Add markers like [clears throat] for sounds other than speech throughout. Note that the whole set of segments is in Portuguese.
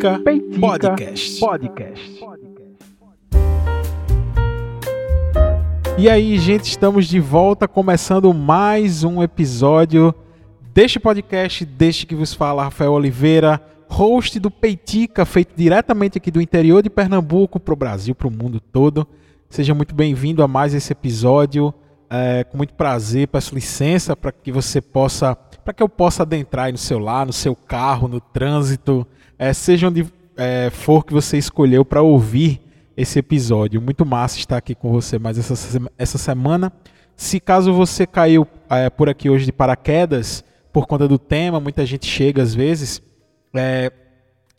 Peitica, Peitica Podcast. Podcast. E aí, gente, estamos de volta começando mais um episódio deste podcast, deste que vos fala Rafael Oliveira, host do Peitica, feito diretamente aqui do interior de Pernambuco para o Brasil, para o mundo todo. Seja muito bem-vindo a mais esse episódio. É, com muito prazer, peço licença para que você possa, para que eu possa adentrar aí no seu lar, no seu carro, no trânsito, é, seja onde é, for que você escolheu para ouvir esse episódio. Muito massa estar aqui com você mais essa, essa semana. Se caso você caiu é, por aqui hoje de paraquedas por conta do tema, muita gente chega às vezes. É,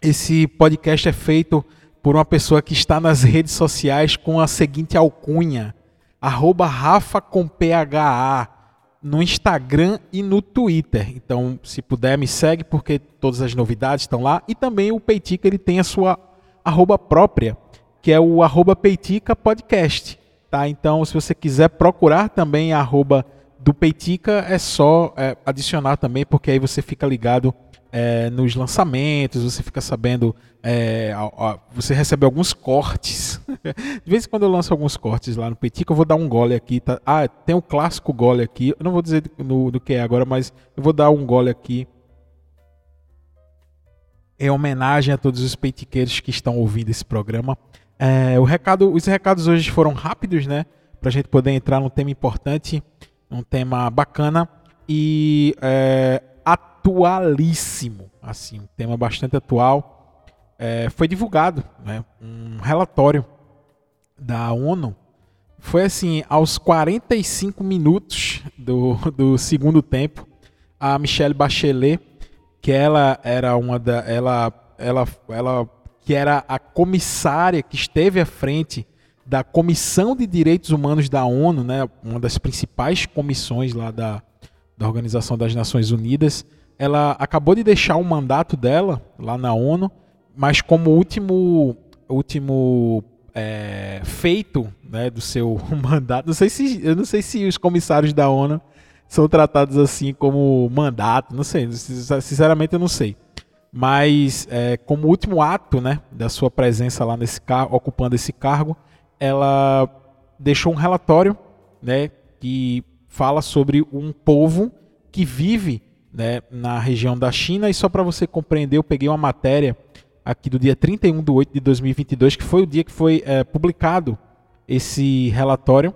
esse podcast é feito por uma pessoa que está nas redes sociais com a seguinte alcunha: arroba Rafa com PHA no Instagram e no Twitter. Então, se puder, me segue porque todas as novidades estão lá. E também o Peitica ele tem a sua arroba própria, que é o arroba Peitica Podcast. Tá? Então, se você quiser procurar também a arroba do Peitica, é só é, adicionar também, porque aí você fica ligado é, nos lançamentos, você fica sabendo, é, ó, você recebe alguns cortes. [laughs] De vez em quando eu lanço alguns cortes lá no Petica, eu vou dar um gole aqui. Tá? Ah, tem o clássico gole aqui. Eu não vou dizer no, do que é agora, mas eu vou dar um gole aqui. Em homenagem a todos os peitiqueiros que estão ouvindo esse programa. É, o recado, os recados hoje foram rápidos, né? Para a gente poder entrar num tema importante, um tema bacana. E é, atualíssimo, assim, um tema bastante atual. É, foi divulgado né, um relatório da ONU. Foi assim, aos 45 minutos do, do segundo tempo, a Michelle Bachelet, que ela era uma da. Ela, ela, ela que era a comissária que esteve à frente da Comissão de Direitos Humanos da ONU, né, uma das principais comissões lá da, da Organização das Nações Unidas, ela acabou de deixar o mandato dela lá na ONU, mas como último, último é, feito né, do seu [laughs] mandato, não sei se, eu não sei se os comissários da ONU são tratados assim como mandato, não sei, sinceramente eu não sei. Mas é, como último ato né, da sua presença lá nesse cargo, ocupando esse cargo, ela deixou um relatório né, que fala sobre um povo que vive né, na região da China. E só para você compreender, eu peguei uma matéria aqui do dia 31 de 8 de 2022, que foi o dia que foi é, publicado esse relatório.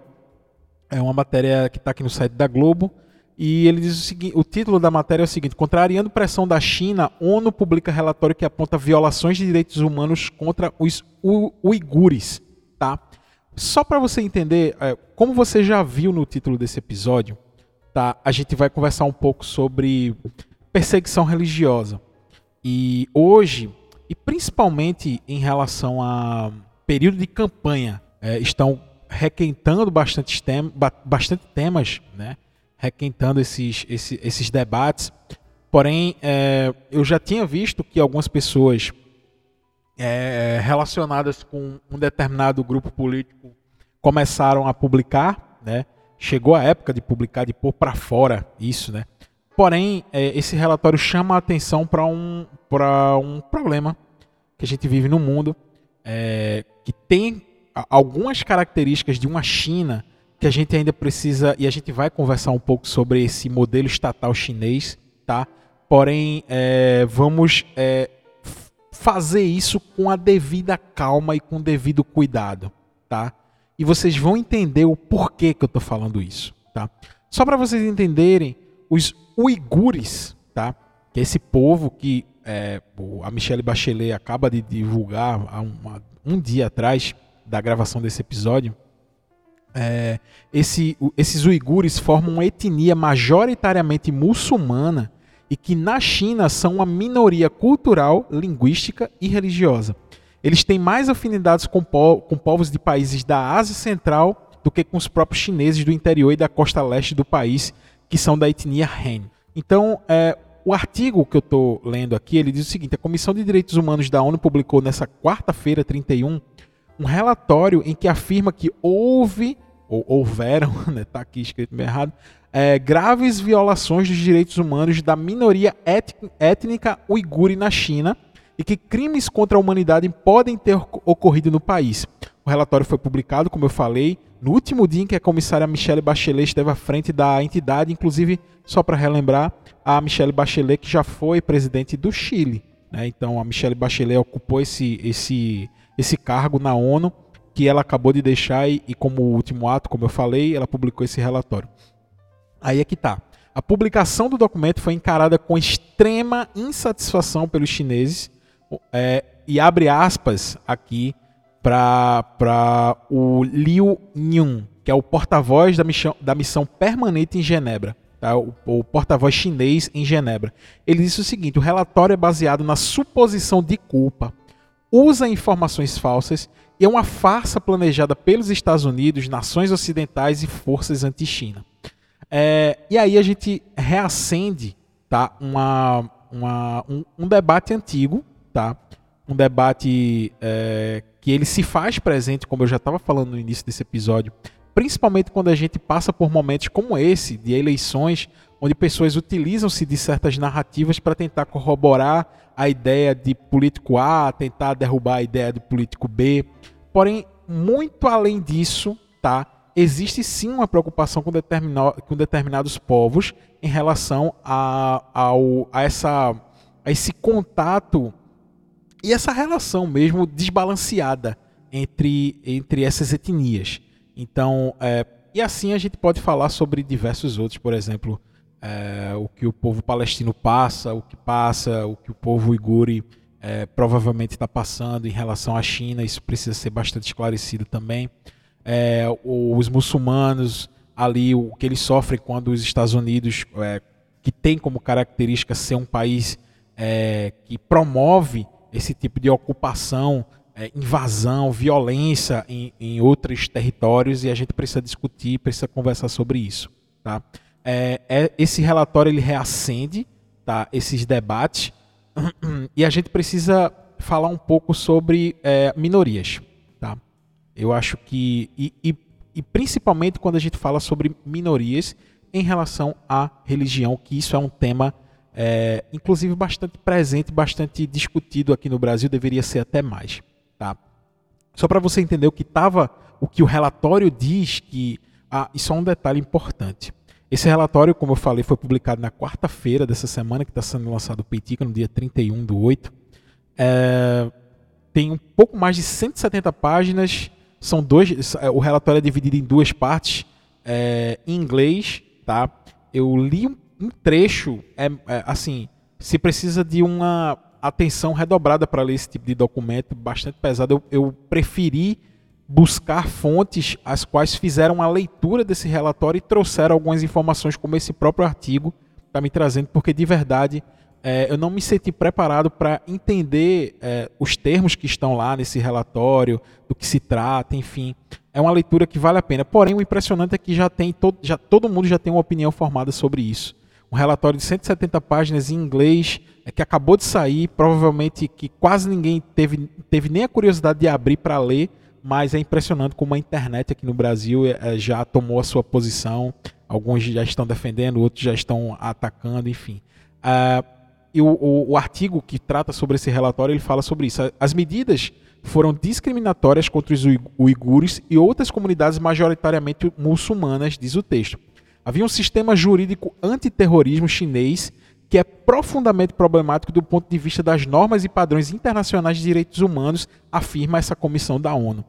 É uma matéria que está aqui no site da Globo. E ele diz o seguinte: o título da matéria é o seguinte: Contrariando pressão da China, ONU publica relatório que aponta violações de direitos humanos contra os uigures. Tá? Só para você entender, é, como você já viu no título desse episódio, tá? A gente vai conversar um pouco sobre perseguição religiosa. E hoje, e principalmente em relação a período de campanha, é, estão requentando bastante, tem, bastante temas, né? requentando esses, esses, esses debates. Porém, é, eu já tinha visto que algumas pessoas é, relacionadas com um determinado grupo político começaram a publicar, né? Chegou a época de publicar, de pôr para fora isso, né? Porém, é, esse relatório chama a atenção para um, um problema que a gente vive no mundo, é, que tem algumas características de uma China que a gente ainda precisa, e a gente vai conversar um pouco sobre esse modelo estatal chinês, tá? Porém, é, vamos é, fazer isso com a devida calma e com o devido cuidado, tá? E vocês vão entender o porquê que eu estou falando isso, tá? Só para vocês entenderem, os uigures, tá? Que é esse povo que é, a Michelle Bachelet acaba de divulgar há uma, um dia atrás da gravação desse episódio. É, esse, esses uigures formam uma etnia majoritariamente muçulmana e que na China são uma minoria cultural, linguística e religiosa. Eles têm mais afinidades com, po com povos de países da Ásia Central do que com os próprios chineses do interior e da costa leste do país, que são da etnia Han. Então, é, o artigo que eu estou lendo aqui, ele diz o seguinte: a Comissão de Direitos Humanos da ONU publicou nessa quarta-feira, 31, um relatório em que afirma que houve, ou houveram, está [laughs] né, tá aqui escrito meio errado, é, graves violações dos direitos humanos da minoria étnica uigure na China e que crimes contra a humanidade podem ter ocorrido no país. O relatório foi publicado, como eu falei, no último dia em que a comissária Michelle Bachelet esteve à frente da entidade, inclusive, só para relembrar, a Michelle Bachelet que já foi presidente do Chile. Né? Então, a Michelle Bachelet ocupou esse, esse, esse cargo na ONU, que ela acabou de deixar e, e como último ato, como eu falei, ela publicou esse relatório. Aí é que tá. A publicação do documento foi encarada com extrema insatisfação pelos chineses é, e abre aspas aqui para o Liu Nyun, que é o porta-voz da missão, da missão permanente em Genebra, tá? o, o porta-voz chinês em Genebra. Ele disse o seguinte: o relatório é baseado na suposição de culpa, usa informações falsas e é uma farsa planejada pelos Estados Unidos, nações ocidentais e forças anti-China. É, e aí a gente reacende tá, uma, uma, um, um debate antigo, tá? um debate é, que ele se faz presente, como eu já estava falando no início desse episódio, principalmente quando a gente passa por momentos como esse, de eleições, onde pessoas utilizam-se de certas narrativas para tentar corroborar a ideia de político A, tentar derrubar a ideia de político B. Porém, muito além disso, tá? Existe sim uma preocupação com, com determinados povos em relação a, ao, a, essa, a esse contato e essa relação mesmo desbalanceada entre, entre essas etnias. Então, é, e assim a gente pode falar sobre diversos outros, por exemplo, é, o que o povo palestino passa, o que passa, o que o povo uiguri é, provavelmente está passando em relação à China, isso precisa ser bastante esclarecido também. É, os muçulmanos ali, o que eles sofrem quando os Estados Unidos, é, que tem como característica ser um país é, que promove esse tipo de ocupação, é, invasão, violência em, em, outros territórios e a gente precisa discutir, precisa conversar sobre isso. Tá? É, é, esse relatório ele reacende tá, esses debates [clears throat] e a gente precisa falar um pouco sobre é, minorias. Tá? Eu acho que, e, e, e principalmente quando a gente fala sobre minorias em relação à religião, que isso é um tema é, inclusive bastante presente, bastante discutido aqui no Brasil, deveria ser até mais. Tá? Só para você entender o que estava, o que o relatório diz, que ah, isso é um detalhe importante. Esse relatório, como eu falei, foi publicado na quarta-feira dessa semana, que está sendo lançado o Peitica, no dia 31 do 8. É, tem um pouco mais de 170 páginas. São dois, o relatório é dividido em duas partes, é, em inglês. Tá? Eu li um um trecho é, é, assim, se precisa de uma atenção redobrada para ler esse tipo de documento bastante pesado. Eu, eu preferi buscar fontes as quais fizeram a leitura desse relatório e trouxeram algumas informações, como esse próprio artigo está me trazendo, porque de verdade é, eu não me senti preparado para entender é, os termos que estão lá nesse relatório, do que se trata, enfim. É uma leitura que vale a pena. Porém, o impressionante é que já tem todo, já, todo mundo já tem uma opinião formada sobre isso um relatório de 170 páginas em inglês, é, que acabou de sair, provavelmente que quase ninguém teve, teve nem a curiosidade de abrir para ler, mas é impressionante como a internet aqui no Brasil é, é, já tomou a sua posição. Alguns já estão defendendo, outros já estão atacando, enfim. Uh, e o, o, o, artigo que trata sobre esse relatório ele fala sobre isso. As medidas foram discriminatórias contra os uigures e outras comunidades majoritariamente muçulmanas, diz o texto. Havia um sistema jurídico antiterrorismo chinês que é profundamente problemático do ponto de vista das normas e padrões internacionais de direitos humanos, afirma essa comissão da ONU.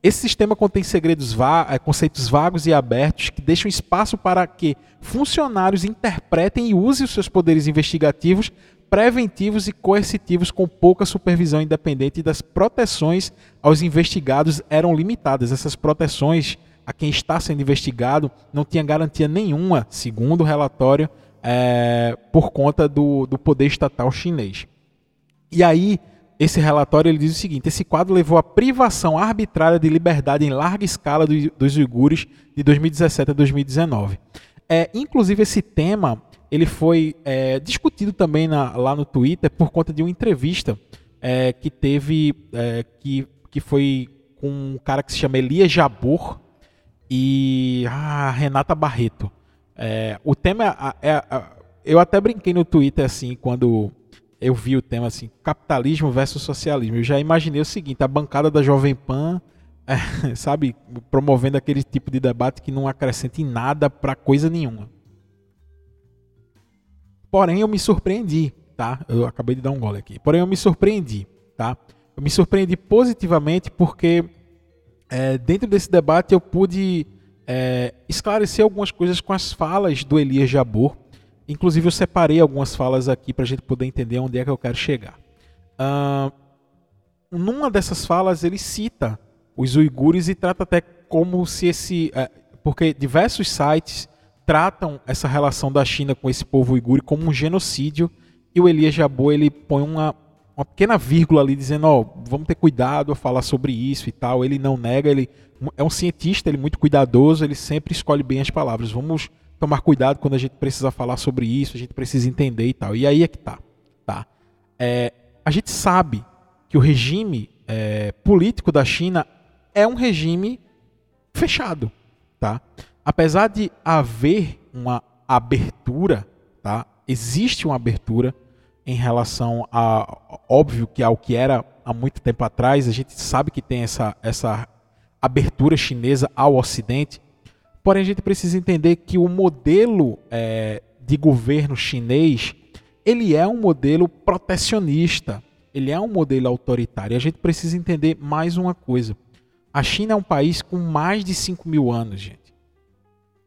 Esse sistema contém segredos va eh, conceitos vagos e abertos que deixam espaço para que funcionários interpretem e usem os seus poderes investigativos, preventivos e coercitivos com pouca supervisão independente e das proteções aos investigados eram limitadas. Essas proteções a quem está sendo investigado não tinha garantia nenhuma, segundo o relatório, é, por conta do, do poder estatal chinês. E aí, esse relatório ele diz o seguinte: esse quadro levou à privação arbitrária de liberdade em larga escala do, dos uigures de 2017 a 2019. É, inclusive, esse tema ele foi é, discutido também na, lá no Twitter por conta de uma entrevista é, que teve, é, que, que foi com um cara que se chama Elias Jabor, e ah, Renata Barreto. É, o tema é, é, é, eu até brinquei no Twitter assim quando eu vi o tema assim, capitalismo versus socialismo. Eu já imaginei o seguinte, a bancada da Jovem Pan, [laughs] é, sabe, promovendo aquele tipo de debate que não acrescenta em nada para coisa nenhuma. Porém, eu me surpreendi, tá? Eu acabei de dar um gole aqui. Porém, eu me surpreendi, tá? Eu me surpreendi positivamente porque é, dentro desse debate eu pude é, esclarecer algumas coisas com as falas do Elias Jabor. Inclusive, eu separei algumas falas aqui para a gente poder entender onde é que eu quero chegar. Uh, numa dessas falas, ele cita os uigures e trata até como se esse. É, porque diversos sites tratam essa relação da China com esse povo uigur como um genocídio e o Elias Jabor ele põe uma, uma pequena vírgula ali dizendo, ó, oh, vamos ter cuidado a falar sobre isso e tal. Ele não nega, ele é um cientista, ele é muito cuidadoso, ele sempre escolhe bem as palavras. Vamos tomar cuidado quando a gente precisa falar sobre isso, a gente precisa entender e tal. E aí é que tá, tá? É, a gente sabe que o regime é, político da China é um regime fechado, tá? Apesar de haver uma abertura, tá? Existe uma abertura em relação a óbvio que ao que era há muito tempo atrás, a gente sabe que tem essa essa abertura chinesa ao Ocidente, porém a gente precisa entender que o modelo é, de governo chinês ele é um modelo protecionista, ele é um modelo autoritário. A gente precisa entender mais uma coisa. A China é um país com mais de 5 mil anos, gente.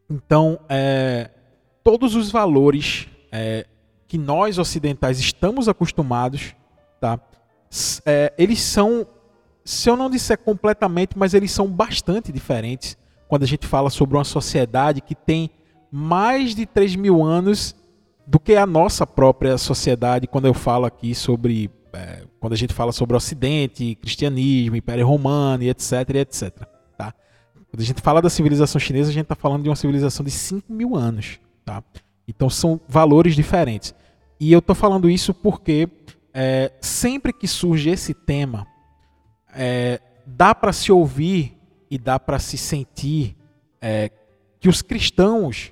Então, é, todos os valores é, que nós ocidentais estamos acostumados, tá? É, eles são, se eu não disser completamente, mas eles são bastante diferentes quando a gente fala sobre uma sociedade que tem mais de 3 mil anos do que a nossa própria sociedade, quando eu falo aqui sobre. É, quando a gente fala sobre Ocidente, cristianismo, Império Romano e etc, etc. Tá? Quando a gente fala da civilização chinesa, a gente está falando de uma civilização de 5 mil anos. Tá? Então são valores diferentes. E eu estou falando isso porque é, sempre que surge esse tema, é, dá para se ouvir e dá para se sentir é, que os cristãos,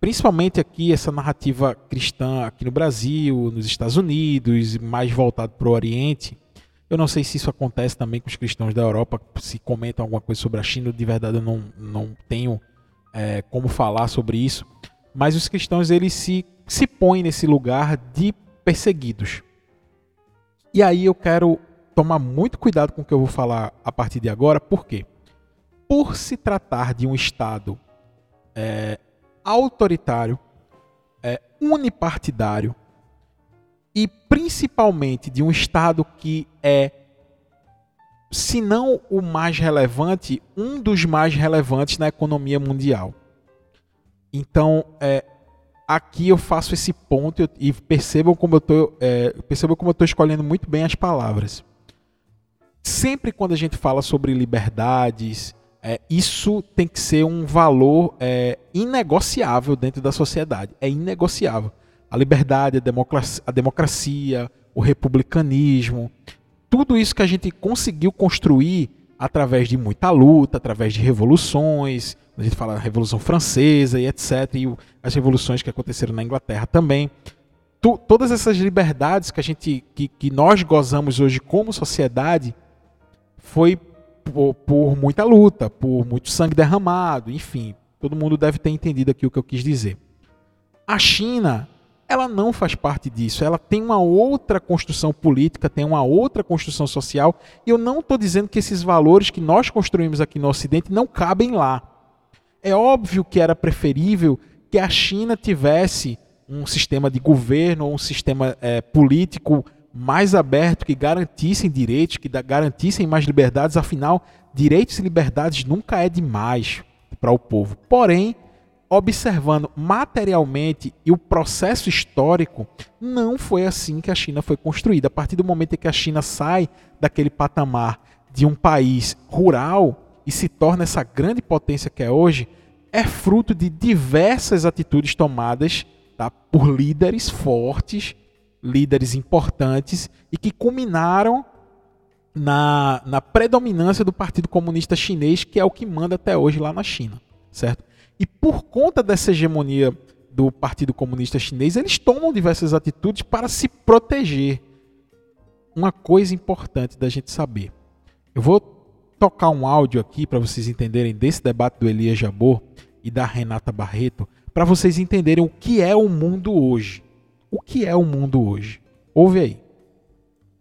principalmente aqui essa narrativa cristã aqui no Brasil, nos Estados Unidos, mais voltado para o Oriente, eu não sei se isso acontece também com os cristãos da Europa, se comentam alguma coisa sobre a China, de verdade eu não, não tenho é, como falar sobre isso, mas os cristãos eles se, se põem nesse lugar de perseguidos. E aí eu quero tomar muito cuidado com o que eu vou falar a partir de agora, por quê? Por se tratar de um Estado é, autoritário, é, unipartidário e principalmente de um Estado que é, se não o mais relevante, um dos mais relevantes na economia mundial. Então, é, aqui eu faço esse ponto e percebam como eu tô, é, percebam como eu estou escolhendo muito bem as palavras. Sempre quando a gente fala sobre liberdades, é, isso tem que ser um valor é, inegociável dentro da sociedade. É inegociável. A liberdade, a democracia, a democracia, o republicanismo, tudo isso que a gente conseguiu construir através de muita luta, através de revoluções, a gente fala da Revolução Francesa e etc., e as revoluções que aconteceram na Inglaterra também. Tu, todas essas liberdades que a gente, que, que nós gozamos hoje como sociedade, foi por, por muita luta, por muito sangue derramado, enfim, todo mundo deve ter entendido aqui o que eu quis dizer. A China, ela não faz parte disso. Ela tem uma outra construção política, tem uma outra construção social. E eu não estou dizendo que esses valores que nós construímos aqui no Ocidente não cabem lá. É óbvio que era preferível que a China tivesse um sistema de governo, um sistema é, político mais aberto, que garantissem direitos, que garantissem mais liberdades. Afinal, direitos e liberdades nunca é demais para o povo. Porém, observando materialmente e o processo histórico, não foi assim que a China foi construída. A partir do momento em que a China sai daquele patamar de um país rural e se torna essa grande potência que é hoje, é fruto de diversas atitudes tomadas tá, por líderes fortes, líderes importantes e que culminaram na, na predominância do Partido Comunista Chinês, que é o que manda até hoje lá na China, certo? E por conta dessa hegemonia do Partido Comunista Chinês, eles tomam diversas atitudes para se proteger. Uma coisa importante da gente saber. Eu vou tocar um áudio aqui para vocês entenderem desse debate do Elias Jabor e da Renata Barreto, para vocês entenderem o que é o mundo hoje. O que é o mundo hoje? Ouve aí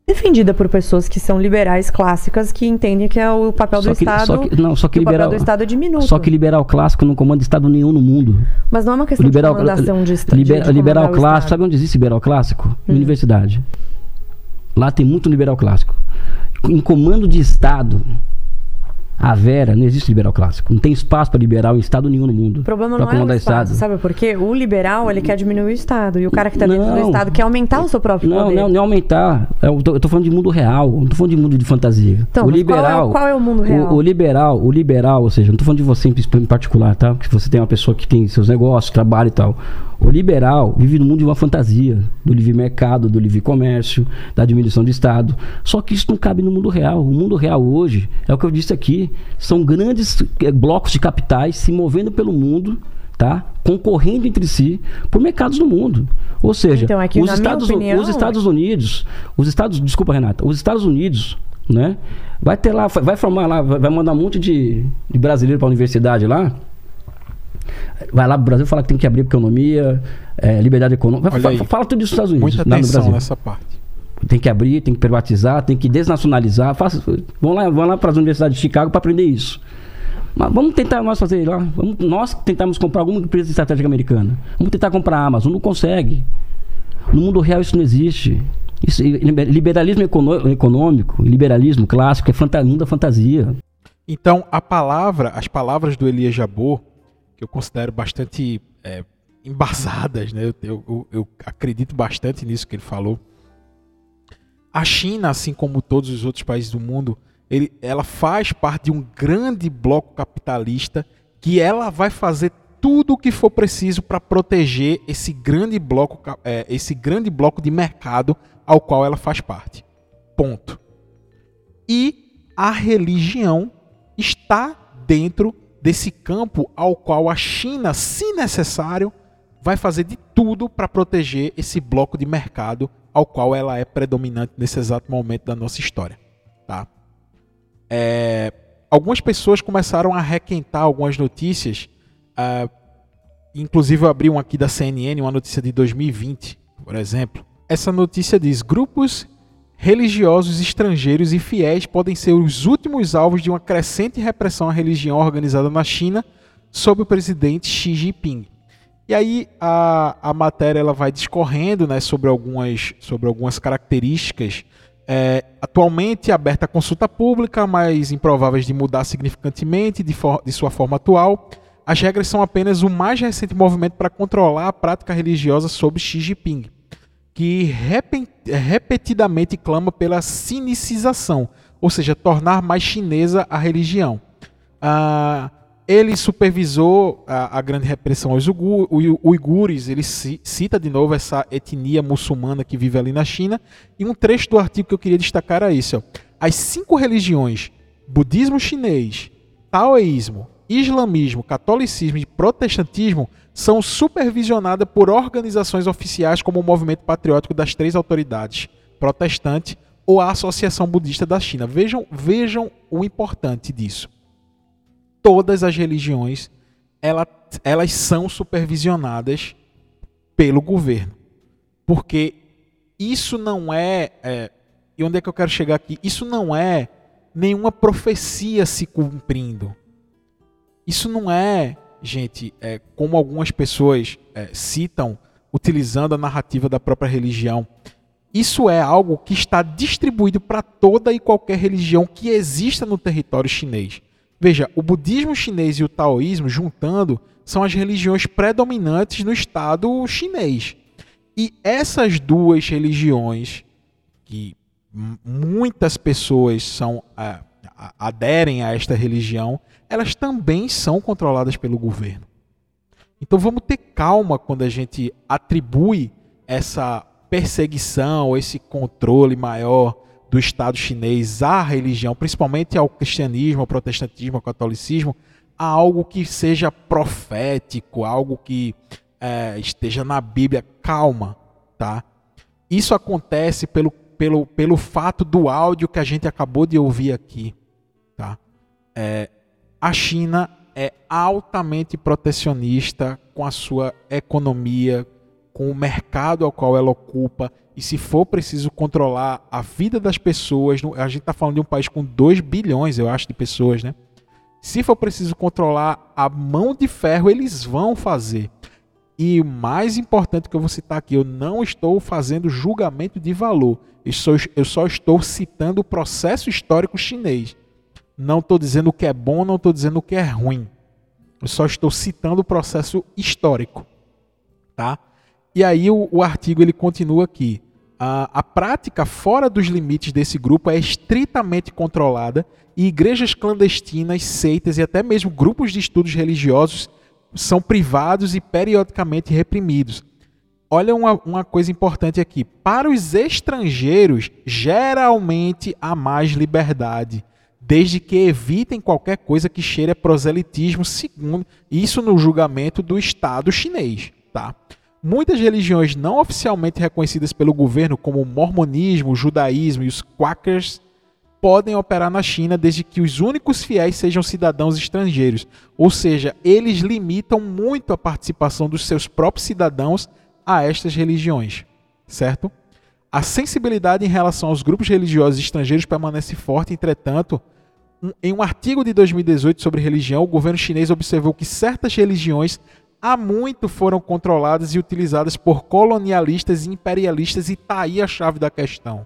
defendida por pessoas que são liberais clássicas que entendem que é o papel só do que, Estado. Só que, não, só que, que liberal, o papel do Estado é diminuto. Só que liberal clássico não comanda Estado nenhum no mundo. Mas não é uma questão liberal, de comandação de, Estado. Liber, liberal clássico, sabe onde existe liberal clássico? Hum. Universidade. Lá tem muito liberal clássico. Em comando de Estado, a Vera, não existe liberal clássico. Não tem espaço para liberal em Estado nenhum no mundo. O problema não é o estado. sabe por quê? O liberal, ele quer diminuir o Estado. E o cara que está dentro do Estado quer aumentar o seu próprio não, poder. Não, não é aumentar. Eu tô, eu tô, falando de mundo real. Não tô falando de mundo de fantasia. Então, o liberal, qual é, qual, é, o mundo real? O, o, liberal, o liberal, ou seja, não tô falando de você em particular, tá? Porque você tem uma pessoa que tem seus negócios, trabalho e tal. O liberal vive no mundo de uma fantasia, do livre mercado, do livre comércio, da diminuição do Estado. Só que isso não cabe no mundo real. O mundo real hoje, é o que eu disse aqui, são grandes eh, blocos de capitais se movendo pelo mundo, tá? concorrendo entre si por mercados do mundo. Ou seja, então, é os, Estados, opinião, os Estados Unidos, os Estados, desculpa Renata, os Estados Unidos, né? Vai ter lá, vai formar lá, vai mandar um monte de, de brasileiro para a universidade lá Vai lá pro Brasil falar que tem que abrir economia, é, liberdade econômica. Fala, fala, tudo isso nos Estados Unidos. Muita atenção nessa parte. Tem que abrir, tem que privatizar, tem que desnacionalizar. Faça, vão lá, vão lá para as universidades de Chicago para aprender isso. Mas vamos tentar nós fazer lá. Vamos, nós tentarmos comprar alguma empresa estratégica americana. Vamos tentar comprar a Amazon. Não consegue. No mundo real isso não existe. Isso, liberalismo econômico, liberalismo clássico é fanta, mundo da fantasia. Então, a palavra, as palavras do Elias Jabor que eu considero bastante é, embasadas, né? Eu, eu, eu, acredito bastante nisso que ele falou. A China, assim como todos os outros países do mundo, ele, ela faz parte de um grande bloco capitalista que ela vai fazer tudo o que for preciso para proteger esse grande bloco, é, esse grande bloco de mercado ao qual ela faz parte. Ponto. E a religião está dentro desse campo ao qual a China, se necessário, vai fazer de tudo para proteger esse bloco de mercado ao qual ela é predominante nesse exato momento da nossa história. Tá? É, algumas pessoas começaram a requentar algumas notícias, uh, inclusive eu abri um aqui da CNN, uma notícia de 2020, por exemplo. Essa notícia diz: grupos religiosos estrangeiros e fiéis podem ser os últimos alvos de uma crescente repressão à religião organizada na China sob o presidente Xi Jinping. E aí a, a matéria ela vai discorrendo né, sobre, algumas, sobre algumas características. É, atualmente aberta a consulta pública, mas improváveis de mudar significantemente de, for, de sua forma atual. As regras são apenas o mais recente movimento para controlar a prática religiosa sob Xi Jinping que repetidamente clama pela sinicização, ou seja, tornar mais chinesa a religião. Ah, ele supervisou a, a, grande repressão aos uigures, ele cita de novo essa etnia muçulmana que vive ali na China, e um trecho do artigo que eu queria destacar é isso. Ó. As cinco religiões, budismo chinês, taoísmo, islamismo, catolicismo e protestantismo são supervisionadas por organizações oficiais como o Movimento Patriótico das Três Autoridades, protestante ou a Associação Budista da China. Vejam, vejam o importante disso. Todas as religiões ela, elas são supervisionadas pelo governo. Porque isso não é, é. E onde é que eu quero chegar aqui? Isso não é nenhuma profecia se cumprindo. Isso não é gente, é, como algumas pessoas é, citam, utilizando a narrativa da própria religião, isso é algo que está distribuído para toda e qualquer religião que exista no território chinês. Veja, o budismo chinês e o taoísmo, juntando, são as religiões predominantes no Estado chinês. E essas duas religiões, que muitas pessoas são é, aderem a esta religião, elas também são controladas pelo governo. Então vamos ter calma quando a gente atribui essa perseguição, esse controle maior do Estado chinês à religião, principalmente ao cristianismo, ao protestantismo, ao catolicismo, a algo que seja profético, algo que é, esteja na Bíblia. Calma, tá? Isso acontece pelo, pelo, pelo fato do áudio que a gente acabou de ouvir aqui? É, a China é altamente protecionista com a sua economia, com o mercado ao qual ela ocupa, e se for preciso controlar a vida das pessoas, a gente está falando de um país com 2 bilhões, eu acho, de pessoas, né? Se for preciso controlar a mão de ferro, eles vão fazer. E o mais importante que eu vou citar aqui, eu não estou fazendo julgamento de valor. Eu só, eu só estou citando o processo histórico chinês. Não estou dizendo o que é bom, não estou dizendo o que é ruim. Eu só estou citando o processo histórico, tá? E aí o, o artigo ele continua aqui. A, a prática fora dos limites desse grupo é estritamente controlada e igrejas clandestinas, seitas e até mesmo grupos de estudos religiosos são privados e periodicamente reprimidos. Olha uma, uma coisa importante aqui. Para os estrangeiros, geralmente há mais liberdade desde que evitem qualquer coisa que cheire a proselitismo, segundo isso no julgamento do Estado chinês. Tá? Muitas religiões não oficialmente reconhecidas pelo governo, como o mormonismo, o judaísmo e os quakers, podem operar na China desde que os únicos fiéis sejam cidadãos estrangeiros. Ou seja, eles limitam muito a participação dos seus próprios cidadãos a estas religiões, certo? A sensibilidade em relação aos grupos religiosos estrangeiros permanece forte, entretanto, em um artigo de 2018 sobre religião, o governo chinês observou que certas religiões há muito foram controladas e utilizadas por colonialistas e imperialistas, e está aí a chave da questão.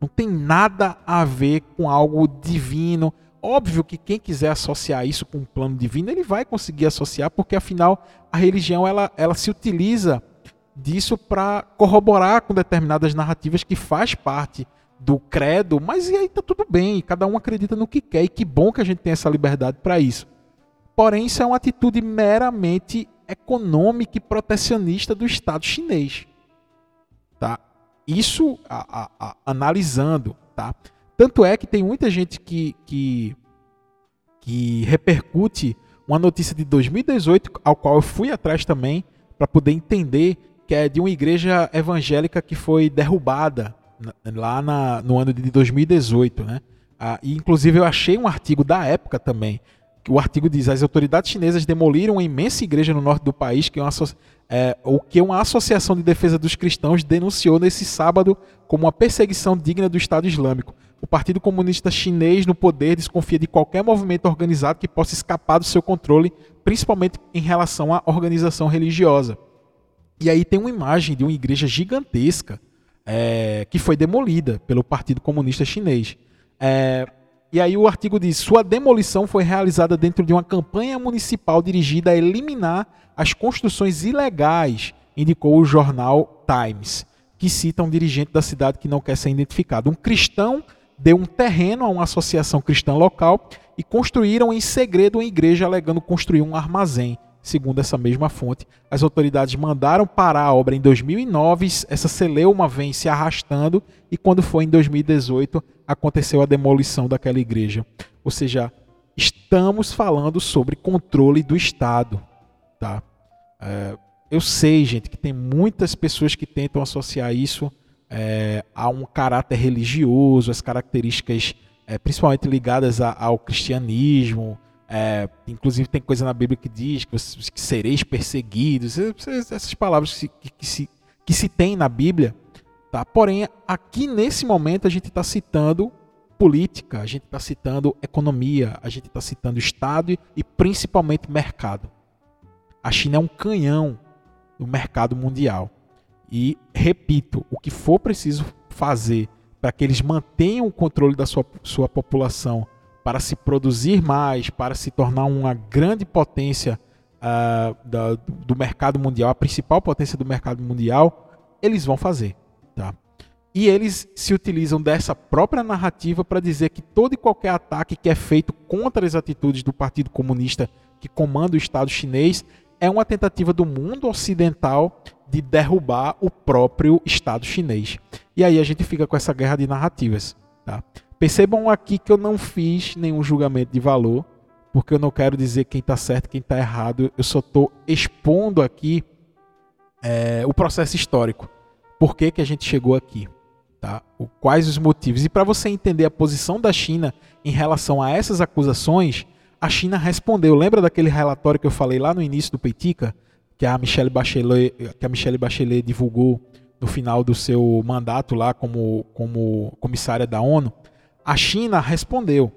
Não tem nada a ver com algo divino. Óbvio que quem quiser associar isso com um plano divino, ele vai conseguir associar, porque afinal a religião ela, ela se utiliza disso para corroborar com determinadas narrativas que faz parte do credo, mas e aí tá tudo bem, cada um acredita no que quer e que bom que a gente tem essa liberdade para isso. Porém, isso é uma atitude meramente econômica e protecionista do Estado chinês. Tá? Isso a, a, a, analisando. Tá? Tanto é que tem muita gente que, que, que repercute uma notícia de 2018, ao qual eu fui atrás também, para poder entender que é de uma igreja evangélica que foi derrubada lá na, no ano de 2018, né? Ah, e inclusive eu achei um artigo da época também. Que o artigo diz: as autoridades chinesas demoliram uma imensa igreja no norte do país, que é uma, é, o que uma associação de defesa dos cristãos denunciou nesse sábado como uma perseguição digna do Estado Islâmico. O Partido Comunista Chinês no poder desconfia de qualquer movimento organizado que possa escapar do seu controle, principalmente em relação à organização religiosa. E aí tem uma imagem de uma igreja gigantesca é, que foi demolida pelo Partido Comunista Chinês. É, e aí o artigo diz: sua demolição foi realizada dentro de uma campanha municipal dirigida a eliminar as construções ilegais, indicou o jornal Times, que cita um dirigente da cidade que não quer ser identificado. Um cristão deu um terreno a uma associação cristã local e construíram em segredo uma igreja alegando construir um armazém. Segundo essa mesma fonte, as autoridades mandaram parar a obra em 2009, essa celeuma vem se arrastando e quando foi em 2018 aconteceu a demolição daquela igreja. Ou seja, estamos falando sobre controle do Estado. Tá? É, eu sei, gente, que tem muitas pessoas que tentam associar isso é, a um caráter religioso, as características é, principalmente ligadas a, ao cristianismo, é, inclusive tem coisa na Bíblia que diz que, vocês, que sereis perseguidos, essas palavras que, que, que, se, que se tem na Bíblia. Tá? Porém, aqui nesse momento a gente está citando política, a gente está citando economia, a gente está citando Estado e principalmente mercado. A China é um canhão do mercado mundial. E, repito, o que for preciso fazer para que eles mantenham o controle da sua, sua população para se produzir mais, para se tornar uma grande potência uh, da, do mercado mundial, a principal potência do mercado mundial, eles vão fazer. Tá? E eles se utilizam dessa própria narrativa para dizer que todo e qualquer ataque que é feito contra as atitudes do Partido Comunista que comanda o Estado chinês é uma tentativa do mundo ocidental de derrubar o próprio Estado chinês. E aí a gente fica com essa guerra de narrativas. Tá? Percebam aqui que eu não fiz nenhum julgamento de valor, porque eu não quero dizer quem está certo quem está errado. Eu só estou expondo aqui é, o processo histórico. Por que, que a gente chegou aqui? Tá? O, quais os motivos? E para você entender a posição da China em relação a essas acusações, a China respondeu. Lembra daquele relatório que eu falei lá no início do Peitica, que a Michelle Bachelet, que a Michelle Bachelet divulgou no final do seu mandato lá como, como comissária da ONU? A China respondeu.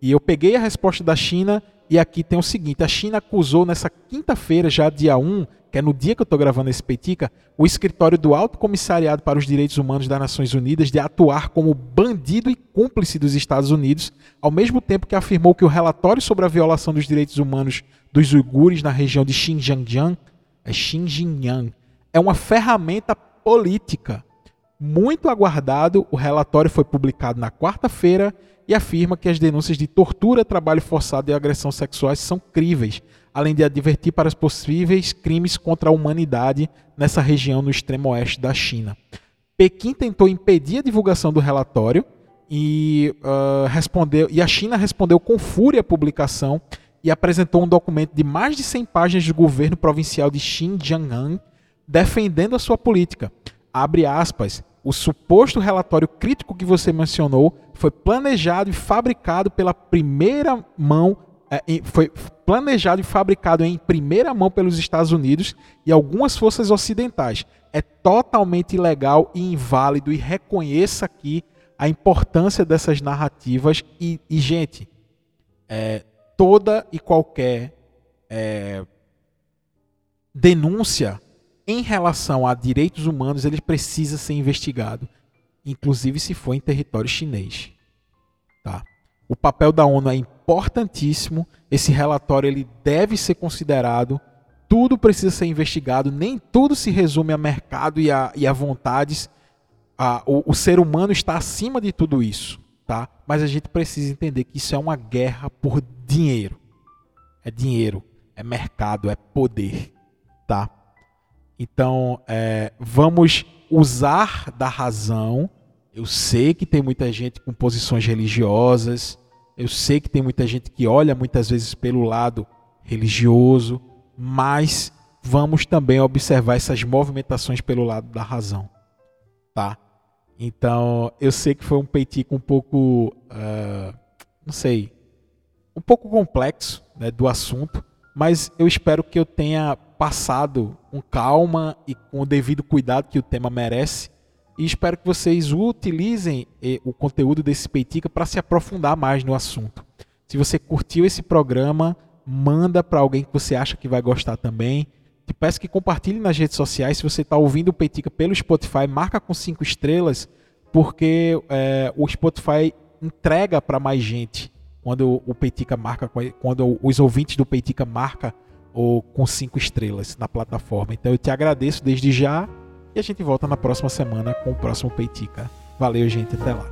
E eu peguei a resposta da China e aqui tem o seguinte: a China acusou nessa quinta-feira, já dia 1, que é no dia que eu estou gravando esse Peitica, o escritório do Alto Comissariado para os Direitos Humanos das Nações Unidas de atuar como bandido e cúmplice dos Estados Unidos, ao mesmo tempo que afirmou que o relatório sobre a violação dos direitos humanos dos uigures na região de Xinjiang, é Xinjiang, é uma ferramenta política. Muito aguardado, o relatório foi publicado na quarta-feira e afirma que as denúncias de tortura, trabalho forçado e agressão sexuais são críveis, além de advertir para os possíveis crimes contra a humanidade nessa região no extremo oeste da China. Pequim tentou impedir a divulgação do relatório e, uh, respondeu, e a China respondeu com fúria à publicação e apresentou um documento de mais de 100 páginas do governo provincial de Xinjiang defendendo a sua política. Abre aspas, o suposto relatório crítico que você mencionou foi planejado e fabricado pela primeira mão, é, foi planejado e fabricado em primeira mão pelos Estados Unidos e algumas forças ocidentais. É totalmente ilegal e inválido e reconheça aqui a importância dessas narrativas e, e gente, é, toda e qualquer é, denúncia em relação a direitos humanos, ele precisa ser investigado, inclusive se for em território chinês. Tá? O papel da ONU é importantíssimo, esse relatório ele deve ser considerado, tudo precisa ser investigado, nem tudo se resume a mercado e a, e a vontades. A, o, o ser humano está acima de tudo isso, tá? mas a gente precisa entender que isso é uma guerra por dinheiro. É dinheiro, é mercado, é poder. Tá? Então, é, vamos usar da razão. Eu sei que tem muita gente com posições religiosas, eu sei que tem muita gente que olha muitas vezes pelo lado religioso, mas vamos também observar essas movimentações pelo lado da razão, tá? Então, eu sei que foi um peitico um pouco, uh, não sei, um pouco complexo né, do assunto, mas eu espero que eu tenha passado com calma e com o devido cuidado que o tema merece. E espero que vocês utilizem eh, o conteúdo desse Peitica para se aprofundar mais no assunto. Se você curtiu esse programa, manda para alguém que você acha que vai gostar também. Te peço que compartilhe nas redes sociais. Se você está ouvindo o Peitica pelo Spotify, marca com cinco estrelas, porque é, o Spotify entrega para mais gente quando o Peitica marca, quando os ouvintes do Peitica marca ou com cinco estrelas na plataforma. Então eu te agradeço desde já e a gente volta na próxima semana com o próximo Peitica. Valeu, gente, até lá.